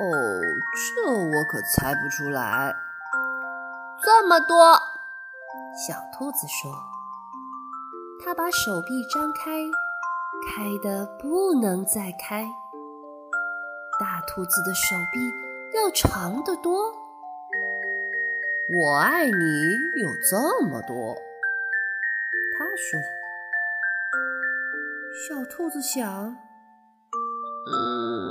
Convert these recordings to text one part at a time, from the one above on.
哦，这我可猜不出来。这么多，小兔子说。它把手臂张开，开的不能再开。大兔子的手臂要长得多。我爱你有这么多，他说。小兔子想，嗯。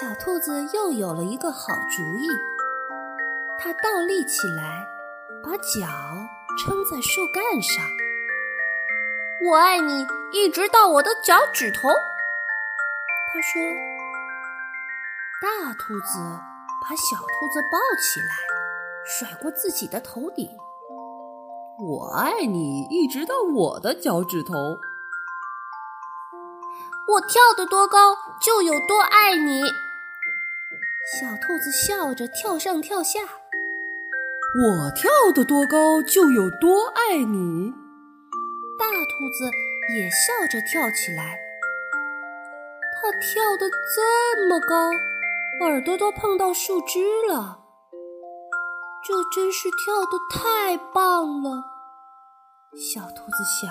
小兔子又有了一个好主意，它倒立起来，把脚撑在树干上。我爱你，一直到我的脚趾头。他说。大兔子把小兔子抱起来，甩过自己的头顶。我爱你，一直到我的脚趾头。我跳得多高，就有多爱你。小兔子笑着跳上跳下。我跳得多高，就有多爱你。大兔子也笑着跳起来。它跳得这么高，耳朵都碰到树枝了。这真是跳得太棒了。小兔子想：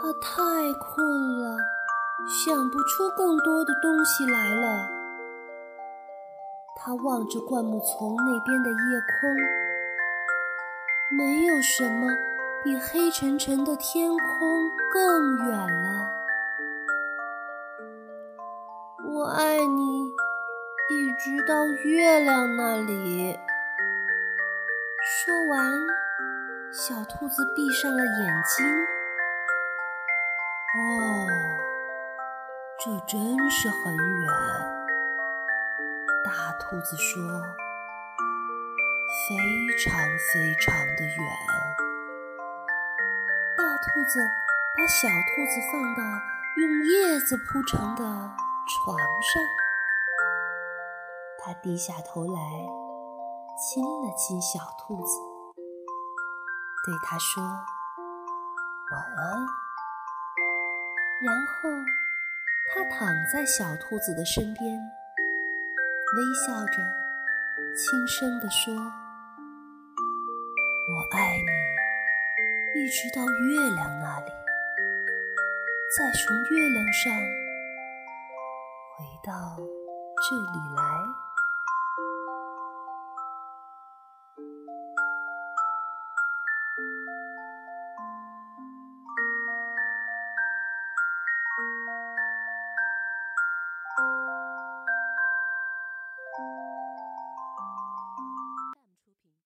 它太困了。”想不出更多的东西来了。他望着灌木丛那边的夜空，没有什么比黑沉沉的天空更远了。我爱你，一直到月亮那里。说完，小兔子闭上了眼睛。哦。这真是很远，大兔子说：“非常非常的远。”大兔子把小兔子放到用叶子铺成的床上，它低下头来亲了亲小兔子，对它说：“晚安。”然后。他躺在小兔子的身边，微笑着，轻声地说：“我爱你，一直到月亮那里，再从月亮上回到这里来。”